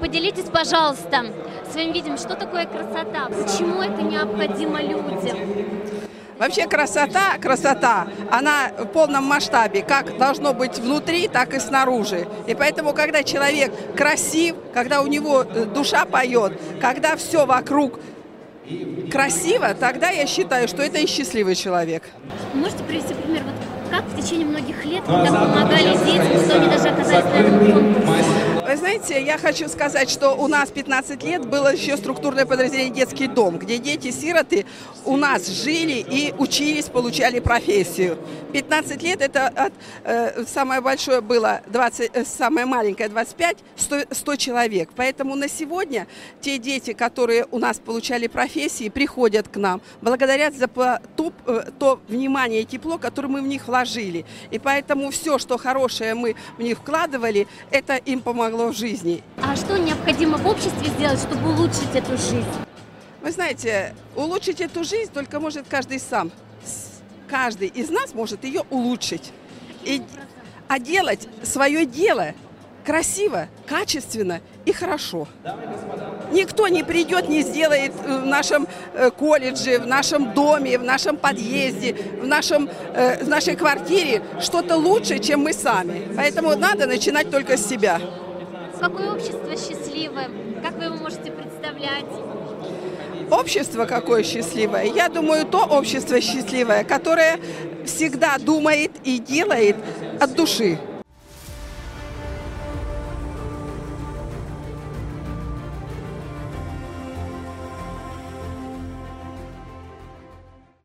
Поделитесь, пожалуйста, своим видением, что такое красота, почему это необходимо людям. Вообще красота, красота, она в полном масштабе, как должно быть внутри, так и снаружи. И поэтому, когда человек красив, когда у него э, душа поет, когда все вокруг красиво, тогда я считаю, что это и счастливый человек. Можете привести пример, вот как в течение многих лет вы так помогали детям, что они даже оказались на этом конкурсе? Вы знаете, я хочу сказать, что у нас 15 лет было еще структурное подразделение «Детский дом», где дети-сироты у нас жили и учились, получали профессию. 15 лет это от, э, самое большое было 20, э, самое маленькое 25, 100, 100 человек. Поэтому на сегодня те дети, которые у нас получали профессии, приходят к нам, благодарят за то, э, то внимание и тепло, которое мы в них вложили. И поэтому все, что хорошее мы в них вкладывали, это им помогло в жизни. А что необходимо в обществе сделать, чтобы улучшить эту жизнь? Вы знаете, улучшить эту жизнь только может каждый сам. Каждый из нас может ее улучшить. И, а делать свое дело красиво, качественно и хорошо. Никто не придет, не сделает в нашем э, колледже, в нашем доме, в нашем подъезде, в, нашем, э, в нашей квартире что-то лучше, чем мы сами. Поэтому надо начинать только с себя. Какое общество счастливое? Как вы его можете представлять? Общество какое счастливое? Я думаю, то общество счастливое, которое всегда думает и делает от души.